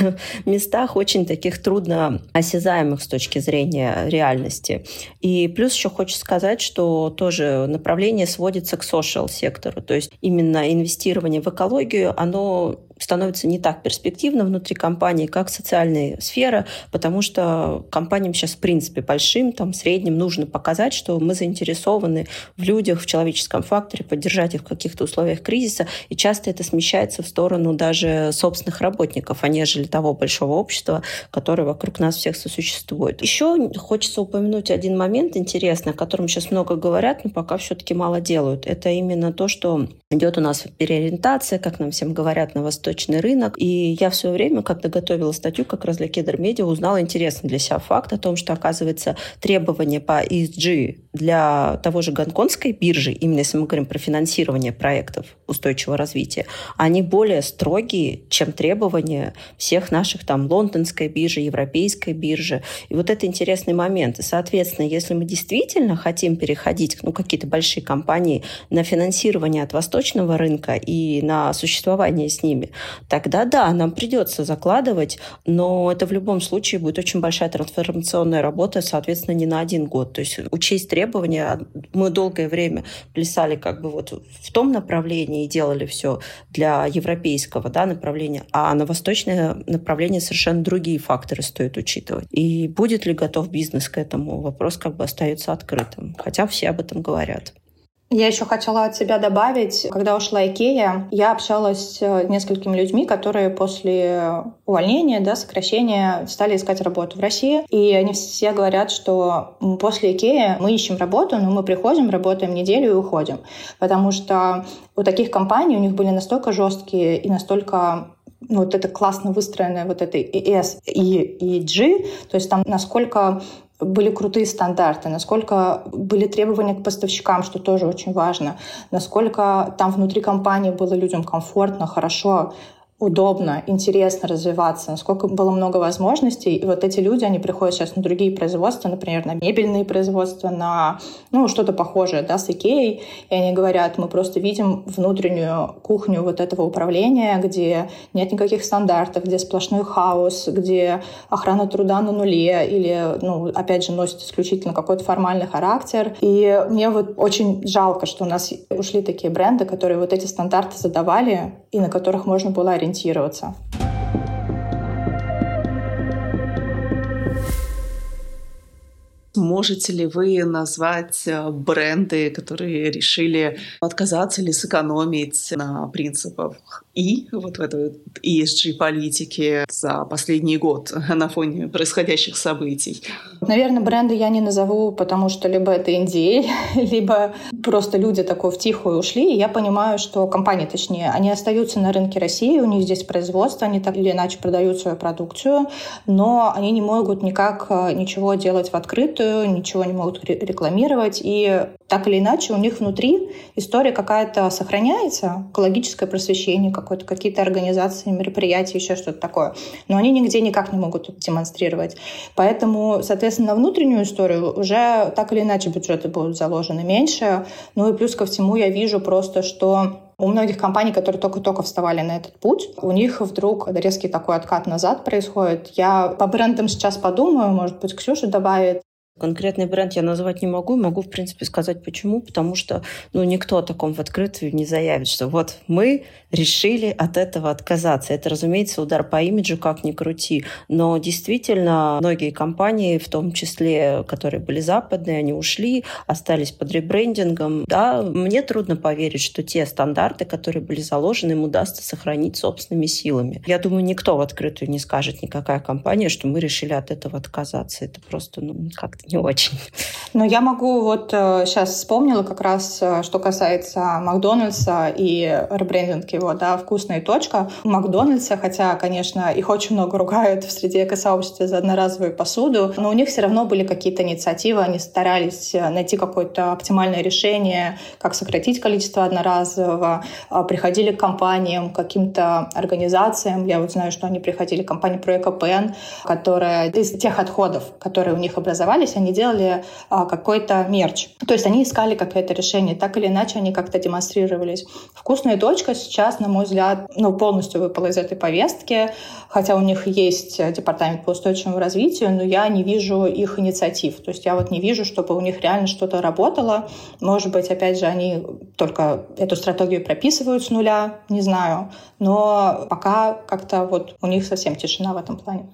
B: местах, очень таких трудно осязаемых с точки зрения реальности. И плюс еще хочется сказать, что тоже направление сводится к social сектору. То есть именно инвестирование в экологию, оно становится не так перспективно внутри компании, как социальная сфера, потому что компаниям сейчас, в принципе, большим, там, средним нужно показать, что мы заинтересованы в людях, в человеческом факторе, поддержать их в каких-то условиях кризиса, и часто это смещается в сторону даже собственных работников, а нежели того большого общества, которое вокруг нас всех сосуществует. Еще хочется упомянуть один момент интересный, о котором сейчас много говорят, но пока все-таки мало делают. Это именно то, что идет у нас переориентация, как нам всем говорят, на восток восточный рынок. И я в свое время, когда готовила статью как раз для Кедр Медиа, узнала интересный для себя факт о том, что, оказывается, требования по ESG для того же гонконгской биржи, именно если мы говорим про финансирование проектов устойчивого развития, они более строгие, чем требования всех наших там лондонской биржи, европейской биржи. И вот это интересный момент. И, соответственно, если мы действительно хотим переходить, ну, какие-то большие компании на финансирование от восточного рынка и на существование с ними, тогда да, нам придется закладывать, но это в любом случае будет очень большая трансформационная работа, соответственно, не на один год. То есть учесть требования. Мы долгое время плясали как бы вот в том направлении и делали все для европейского да, направления, а на восточное направление совершенно другие факторы стоит учитывать. И будет ли готов бизнес к этому? Вопрос как бы остается открытым, хотя все об этом говорят.
A: Я еще хотела от себя добавить, когда ушла Икея, я общалась с несколькими людьми, которые после увольнения, да, сокращения стали искать работу в России. И они все говорят, что после Икеи мы ищем работу, но мы приходим, работаем неделю и уходим. Потому что у таких компаний у них были настолько жесткие и настолько ну, вот это классно выстроенное вот это ES и G, то есть там насколько были крутые стандарты, насколько были требования к поставщикам, что тоже очень важно, насколько там внутри компании было людям комфортно, хорошо, удобно, интересно развиваться, насколько было много возможностей. И вот эти люди, они приходят сейчас на другие производства, например, на мебельные производства, на ну, что-то похожее да, с Икеей, и они говорят, мы просто видим внутреннюю кухню вот этого управления, где нет никаких стандартов, где сплошной хаос, где охрана труда на нуле или, ну, опять же, носит исключительно какой-то формальный характер. И мне вот очень жалко, что у нас ушли такие бренды, которые вот эти стандарты задавали и на которых можно было ориентироваться ориентироваться.
C: Можете ли вы назвать э, бренды, которые решили отказаться или сэкономить на принципах и вот в этой ESG-политике за последний год на фоне происходящих событий?
A: Наверное, бренды я не назову, потому что либо это NDA, либо просто люди такой в тихую ушли. И я понимаю, что компании, точнее, они остаются на рынке России, у них здесь производство, они так или иначе продают свою продукцию, но они не могут никак э, ничего делать в открытую, ничего не могут рекламировать. И так или иначе у них внутри история какая-то сохраняется, экологическое просвещение, какое-то, какие-то организации, мероприятия, еще что-то такое. Но они нигде никак не могут демонстрировать. Поэтому, соответственно, на внутреннюю историю уже так или иначе бюджеты будут заложены меньше. Ну и плюс ко всему я вижу просто, что у многих компаний, которые только-только вставали на этот путь, у них вдруг резкий такой откат назад происходит. Я по брендам сейчас подумаю, может быть, Ксюша добавит.
B: Конкретный бренд я назвать не могу. Могу, в принципе, сказать почему. Потому что ну, никто о таком в открытую не заявит, что вот мы решили от этого отказаться. Это, разумеется, удар по имиджу, как ни крути. Но действительно, многие компании, в том числе, которые были западные, они ушли, остались под ребрендингом. Да, мне трудно поверить, что те стандарты, которые были заложены, им удастся сохранить собственными силами. Я думаю, никто в открытую не скажет, никакая компания, что мы решили от этого отказаться. Это просто ну, как-то не очень.
A: Но я могу вот сейчас э, вспомнила как раз, э, что касается Макдональдса и ребрендинг его, да, «Вкусная точка». У Макдональдса, хотя, конечно, их очень много ругают в среде экосообщества за одноразовую посуду, но у них все равно были какие-то инициативы, они старались э, найти какое-то оптимальное решение, как сократить количество одноразового, приходили к компаниям, каким-то организациям. Я вот знаю, что они приходили к компании ProEcoPen, которая из тех отходов, которые у них образовались, они делали а, какой-то мерч. То есть они искали какое-то решение. Так или иначе они как-то демонстрировались. Вкусная точка сейчас, на мой взгляд, ну, полностью выпала из этой повестки, хотя у них есть департамент по устойчивому развитию, но я не вижу их инициатив. То есть я вот не вижу, чтобы у них реально что-то работало. Может быть, опять же, они только эту стратегию прописывают с нуля, не знаю. Но пока как-то вот у них совсем тишина в этом плане.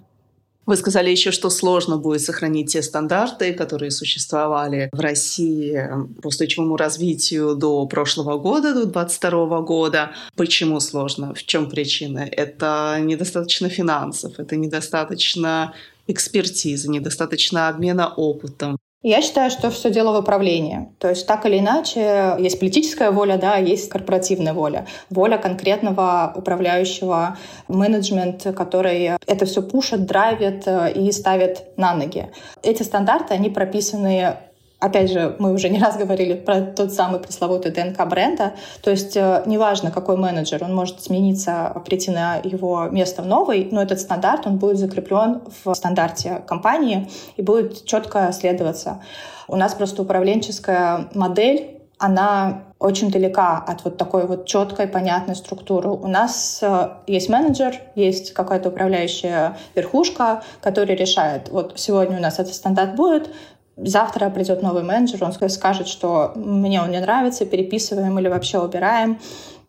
C: Вы сказали еще, что сложно будет сохранить те стандарты, которые существовали в России по устойчивому развитию до прошлого года, до 2022 года. Почему сложно? В чем причина? Это недостаточно финансов, это недостаточно экспертизы, недостаточно обмена опытом.
A: Я считаю, что все дело в управлении. То есть так или иначе есть политическая воля, да, есть корпоративная воля. Воля конкретного управляющего менеджмента, который это все пушит, драйвит э, и ставит на ноги. Эти стандарты, они прописаны Опять же, мы уже не раз говорили про тот самый пресловутый ДНК бренда. То есть э, неважно, какой менеджер, он может смениться, прийти на его место в новый, но этот стандарт, он будет закреплен в стандарте компании и будет четко следоваться. У нас просто управленческая модель она очень далека от вот такой вот четкой, понятной структуры. У нас э, есть менеджер, есть какая-то управляющая верхушка, которая решает, вот сегодня у нас этот стандарт будет, Завтра придет новый менеджер, он скажет, что мне он не нравится, переписываем или вообще убираем.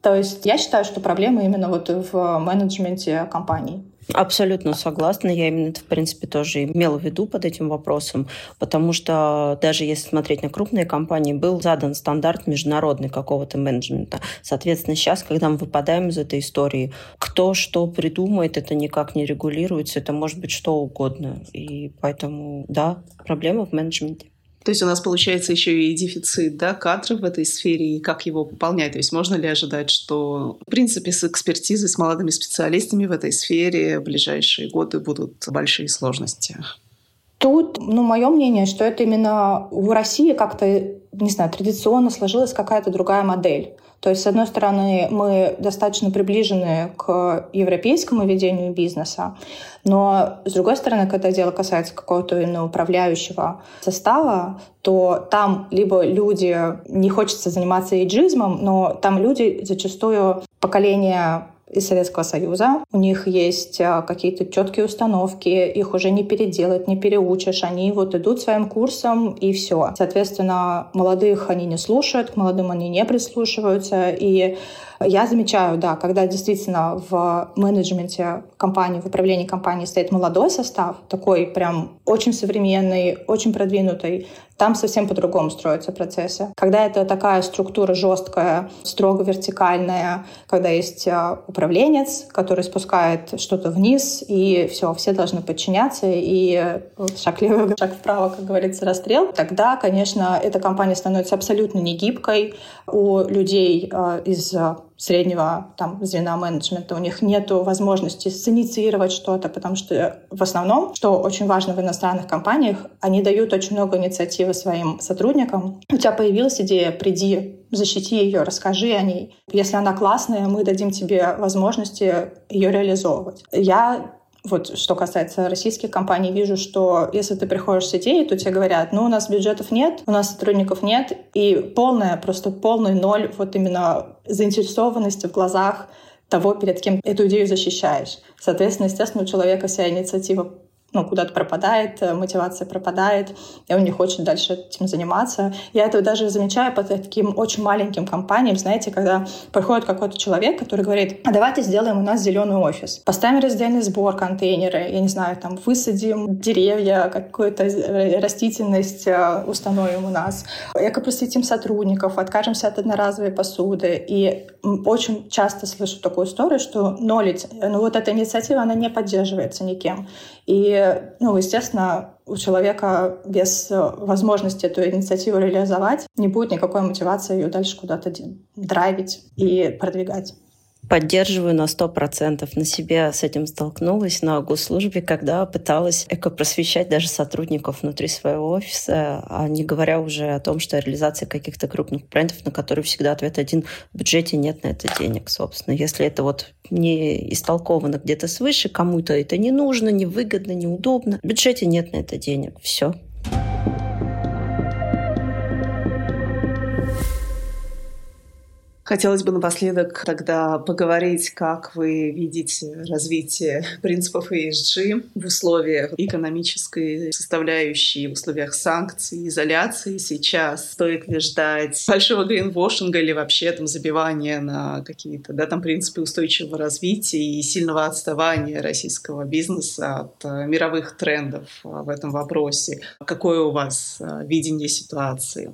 A: То есть я считаю, что проблема именно вот в менеджменте компаний.
B: Абсолютно согласна. Я именно это, в принципе, тоже имела в виду под этим вопросом, потому что даже если смотреть на крупные компании, был задан стандарт международный какого-то менеджмента. Соответственно, сейчас, когда мы выпадаем из этой истории, кто что придумает, это никак не регулируется, это может быть что угодно. И поэтому, да, проблема в менеджменте.
C: То есть у нас получается еще и дефицит да, кадров в этой сфере, и как его пополнять. То есть можно ли ожидать, что, в принципе, с экспертизой, с молодыми специалистами в этой сфере в ближайшие годы будут большие сложности?
A: Тут, ну, мое мнение, что это именно в России как-то, не знаю, традиционно сложилась какая-то другая модель. То есть, с одной стороны, мы достаточно приближены к европейскому ведению бизнеса, но, с другой стороны, когда дело касается какого-то именно управляющего состава, то там либо люди, не хочется заниматься эйджизмом, но там люди зачастую поколение из Советского Союза. У них есть а, какие-то четкие установки, их уже не переделать, не переучишь. Они вот идут своим курсом и все. Соответственно, молодых они не слушают, к молодым они не прислушиваются. И я замечаю, да, когда действительно в менеджменте компании, в управлении компанией стоит молодой состав, такой прям очень современный, очень продвинутый, там совсем по-другому строятся процессы. Когда это такая структура жесткая, строго вертикальная, когда есть а, управленец, который спускает что-то вниз, и все, все должны подчиняться, и шаг левый, шаг вправо, как говорится, расстрел, тогда, конечно, эта компания становится абсолютно негибкой. У людей а, из среднего там, звена менеджмента, у них нет возможности синициировать что-то, потому что в основном, что очень важно в иностранных компаниях, они дают очень много инициативы своим сотрудникам. У тебя появилась идея, приди, защити ее, расскажи о ней. Если она классная, мы дадим тебе возможности ее реализовывать. Я вот что касается российских компаний, вижу, что если ты приходишь с идеей, то тебе говорят, ну, у нас бюджетов нет, у нас сотрудников нет, и полная, просто полный ноль вот именно заинтересованности в глазах того, перед кем эту идею защищаешь. Соответственно, естественно, у человека вся инициатива ну, куда-то пропадает, э, мотивация пропадает, и он не хочет дальше этим заниматься. Я это даже замечаю по таким очень маленьким компаниям, знаете, когда приходит какой-то человек, который говорит, а давайте сделаем у нас зеленый офис, поставим раздельный сбор, контейнеры, я не знаю, там, высадим деревья, какую-то растительность э, установим у нас, эко-просветим сотрудников, откажемся от одноразовой посуды. И очень часто слышу такую историю, что ноль, ну вот эта инициатива, она не поддерживается никем. И, ну, естественно, у человека без э, возможности эту инициативу реализовать не будет никакой мотивации ее дальше куда-то драйвить и продвигать.
B: Поддерживаю на сто процентов. На себе с этим столкнулась на госслужбе, когда пыталась эко-просвещать даже сотрудников внутри своего офиса, а не говоря уже о том, что реализация каких-то крупных брендов, на которые всегда ответ один — в бюджете нет на это денег, собственно. Если это вот не истолковано где-то свыше, кому-то это не нужно, невыгодно, неудобно, в бюджете нет на это денег. Все.
C: Хотелось бы напоследок тогда поговорить, как вы видите развитие принципов ESG в условиях экономической составляющей, в условиях санкций, изоляции сейчас. Стоит ли ждать большого гринвошинга или вообще там забивания на какие-то да, там принципы устойчивого развития и сильного отставания российского бизнеса от э, мировых трендов э, в этом вопросе? Какое у вас э, видение ситуации?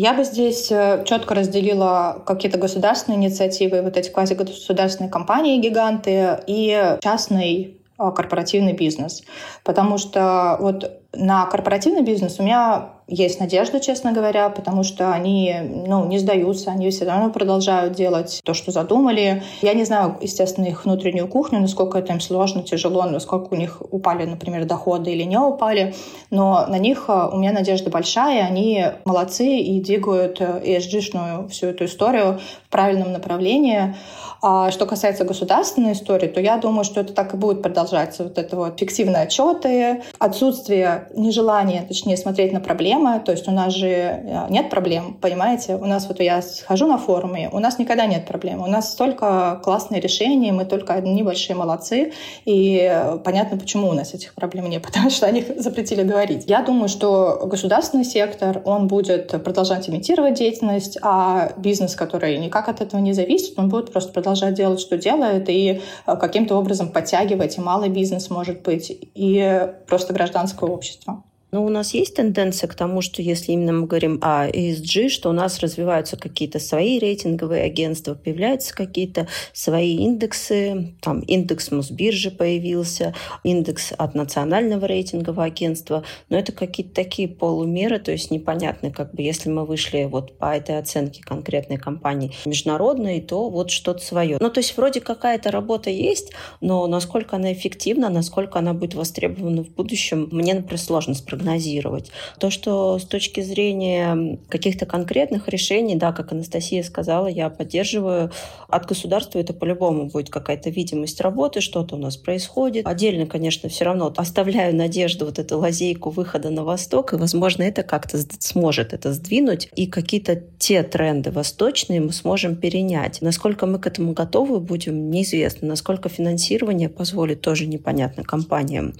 A: Я бы здесь э, четко разделила какие-то государственные инициативы, вот эти квазигосударственные компании, гиганты и частный э, корпоративный бизнес. Потому что вот на корпоративный бизнес у меня есть надежда, честно говоря, потому что они ну, не сдаются, они все равно продолжают делать то, что задумали. Я не знаю, естественно, их внутреннюю кухню, насколько это им сложно, тяжело, насколько у них упали, например, доходы или не упали, но на них э, у меня надежда большая, они молодцы и двигают ESG-шную всю эту историю в правильном направлении. А что касается государственной истории, то я думаю, что это так и будет продолжаться. Вот это вот фиктивные отчеты, отсутствие нежелания, точнее, смотреть на проблемы. То есть у нас же э, нет проблем, понимаете? У нас вот я схожу на форумы, у нас никогда нет проблем. У нас столько классные решения, мы только одни большие молодцы. И понятно, почему у нас этих проблем нет, потому что о них запретили говорить. Я думаю, что государственный сектор, он будет продолжать имитировать деятельность, а бизнес, который никак от этого не зависит, он будет просто продолжать продолжать делать, что делает, и э, каким-то образом подтягивать и малый бизнес, может быть, и просто гражданское общество.
B: Но у нас есть тенденция к тому, что если именно мы говорим о ESG, что у нас развиваются какие-то свои рейтинговые агентства, появляются какие-то свои индексы, там индекс Мосбиржи появился, индекс от национального рейтингового агентства, но это какие-то такие полумеры, то есть непонятно, как бы если мы вышли вот по этой оценке конкретной компании международной, то вот что-то свое. Ну, то есть вроде какая-то работа есть, но насколько она эффективна, насколько она будет востребована в будущем, мне, например, сложно спрогнозировать прогнозировать. То, что с точки зрения каких-то конкретных решений, да, как Анастасия сказала, я поддерживаю. От государства это по-любому будет какая-то видимость работы, что-то у нас происходит. Отдельно, конечно, все равно оставляю надежду вот эту лазейку выхода на восток, и, возможно, это как-то сможет это сдвинуть, и какие-то те тренды восточные мы сможем перенять. Насколько мы к этому готовы будем, неизвестно. Насколько финансирование позволит, тоже непонятно компаниям.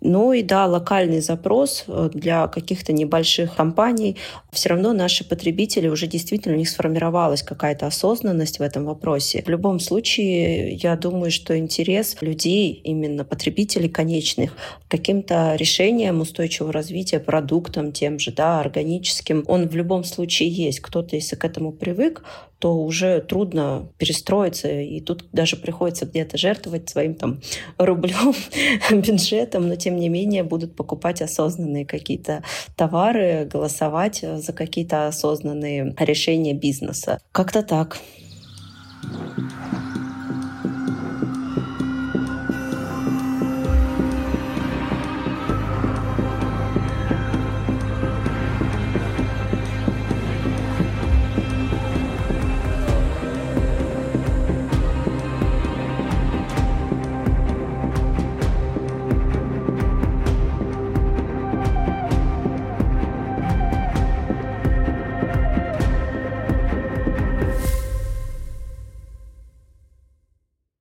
B: Ну и да, локальный запрос Э, для каких-то небольших компаний, все равно наши потребители уже действительно у них сформировалась какая-то осознанность в этом вопросе. В любом случае, я думаю, что интерес людей, именно потребителей конечных, каким-то решением устойчивого развития, продуктом тем же, да, органическим, он в любом случае есть. Кто-то, если к этому привык, то уже трудно перестроиться, и тут даже приходится где-то жертвовать своим там рублем, бюджетом, но тем не менее будут покупать осознанные какие-то товары, голосовать за какие-то осознанные решения бизнеса. Как-то так.